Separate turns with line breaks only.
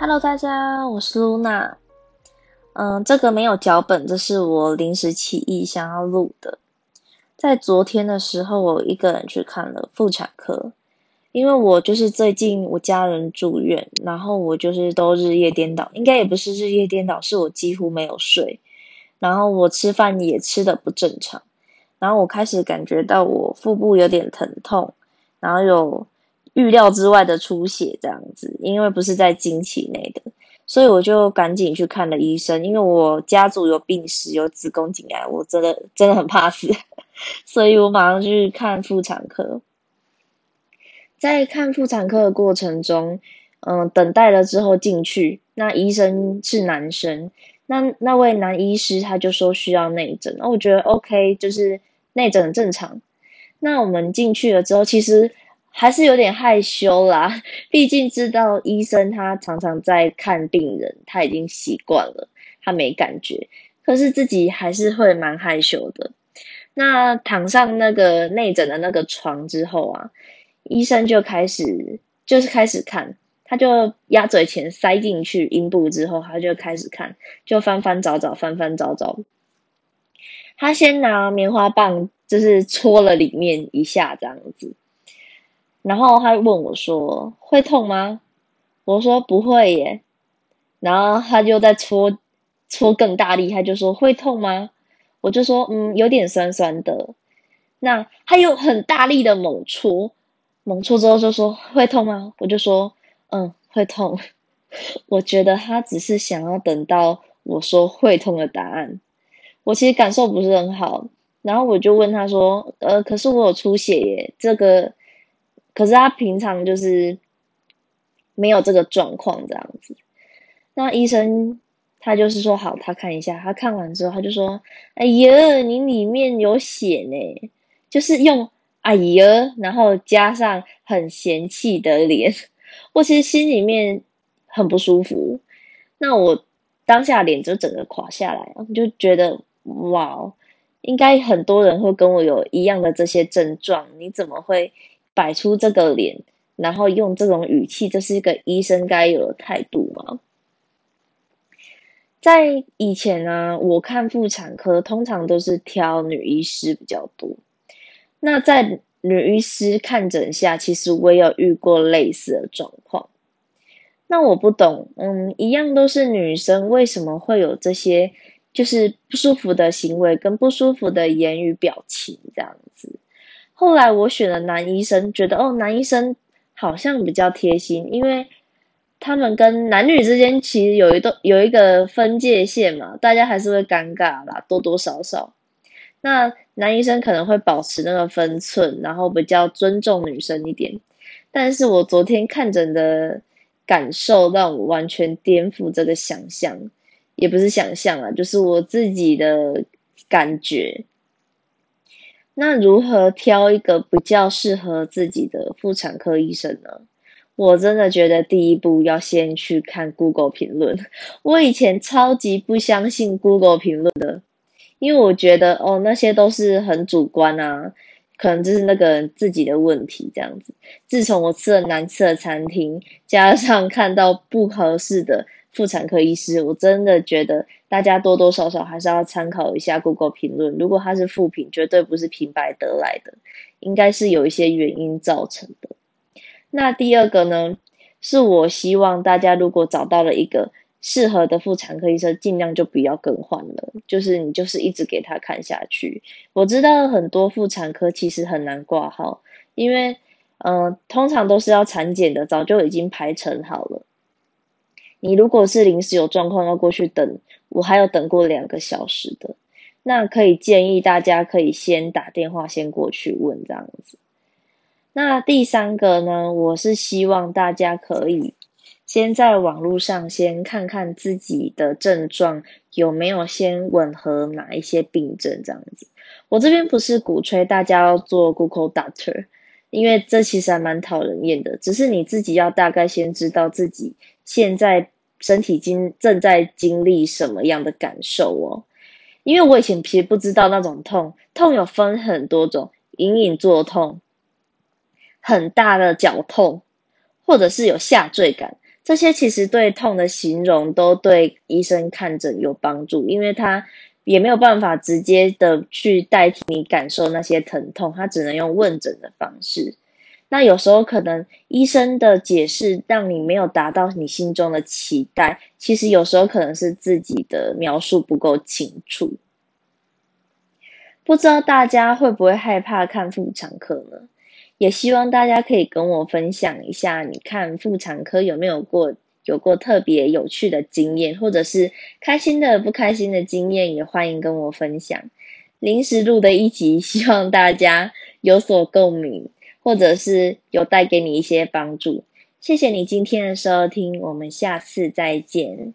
Hello，大家，我是露娜。嗯，这个没有脚本，这是我临时起意想要录的。在昨天的时候，我一个人去看了妇产科，因为我就是最近我家人住院，然后我就是都日夜颠倒，应该也不是日夜颠倒，是我几乎没有睡，然后我吃饭也吃的不正常，然后我开始感觉到我腹部有点疼痛，然后有。预料之外的出血这样子，因为不是在经期内的，所以我就赶紧去看了医生。因为我家族有病史，有子宫颈癌，我真的真的很怕死，所以我马上去看妇产科。在看妇产科的过程中，嗯，等待了之后进去，那医生是男生，那那位男医师他就说需要内诊，那我觉得 OK，就是内诊很正常。那我们进去了之后，其实。还是有点害羞啦，毕竟知道医生他常常在看病人，他已经习惯了，他没感觉，可是自己还是会蛮害羞的。那躺上那个内诊的那个床之后啊，医生就开始就是开始看，他就鸭嘴钳塞进去阴部之后，他就开始看，就翻翻找找，翻翻找找。他先拿棉花棒就是戳了里面一下，这样子。然后他问我说：“会痛吗？”我说：“不会耶。”然后他就在搓，搓更大力，他就说：“会痛吗？”我就说：“嗯，有点酸酸的。”那他又很大力的猛搓，猛搓之后就说：“会痛吗？”我就说：“嗯，会痛。”我觉得他只是想要等到我说会痛的答案。我其实感受不是很好，然后我就问他说：“呃，可是我有出血耶，这个。”可是他平常就是没有这个状况这样子，那医生他就是说好，他看一下，他看完之后他就说：“哎呀，你里面有血呢。”就是用“哎呀”，然后加上很嫌弃的脸，我其实心里面很不舒服。那我当下脸就整个垮下来，我就觉得哇，应该很多人会跟我有一样的这些症状，你怎么会？摆出这个脸，然后用这种语气，这是一个医生该有的态度吗？在以前呢，我看妇产科通常都是挑女医师比较多。那在女医师看诊下，其实我也有遇过类似的状况。那我不懂，嗯，一样都是女生，为什么会有这些就是不舒服的行为跟不舒服的言语表情这样子？后来我选了男医生，觉得哦，男医生好像比较贴心，因为他们跟男女之间其实有一段有一个分界线嘛，大家还是会尴尬啦，多多少少。那男医生可能会保持那个分寸，然后比较尊重女生一点。但是我昨天看诊的感受让我完全颠覆这个想象，也不是想象啊，就是我自己的感觉。那如何挑一个比较适合自己的妇产科医生呢？我真的觉得第一步要先去看 Google 评论。我以前超级不相信 Google 评论的，因为我觉得哦那些都是很主观啊，可能就是那个人自己的问题这样子。自从我吃了难吃的餐厅，加上看到不合适的。妇产科医师，我真的觉得大家多多少少还是要参考一下 Google 评论。如果他是负评，绝对不是平白得来的，应该是有一些原因造成的。那第二个呢，是我希望大家如果找到了一个适合的妇产科医生，尽量就不要更换了，就是你就是一直给他看下去。我知道很多妇产科其实很难挂号，因为嗯，通常都是要产检的，早就已经排成好了。你如果是临时有状况要过去等，我还有等过两个小时的，那可以建议大家可以先打电话先过去问这样子。那第三个呢，我是希望大家可以先在网络上先看看自己的症状有没有先吻合哪一些病症这样子。我这边不是鼓吹大家要做 Google Doctor，因为这其实还蛮讨人厌的，只是你自己要大概先知道自己。现在身体经正在经历什么样的感受哦？因为我以前其实不知道那种痛，痛有分很多种，隐隐作痛，很大的绞痛，或者是有下坠感，这些其实对痛的形容都对医生看诊有帮助，因为他也没有办法直接的去代替你感受那些疼痛，他只能用问诊的方式。那有时候可能医生的解释让你没有达到你心中的期待，其实有时候可能是自己的描述不够清楚。不知道大家会不会害怕看妇产科呢？也希望大家可以跟我分享一下，你看妇产科有没有过有过特别有趣的经验，或者是开心的、不开心的经验，也欢迎跟我分享。临时录的一集，希望大家有所共鸣。或者是有带给你一些帮助，谢谢你今天的收听，我们下次再见。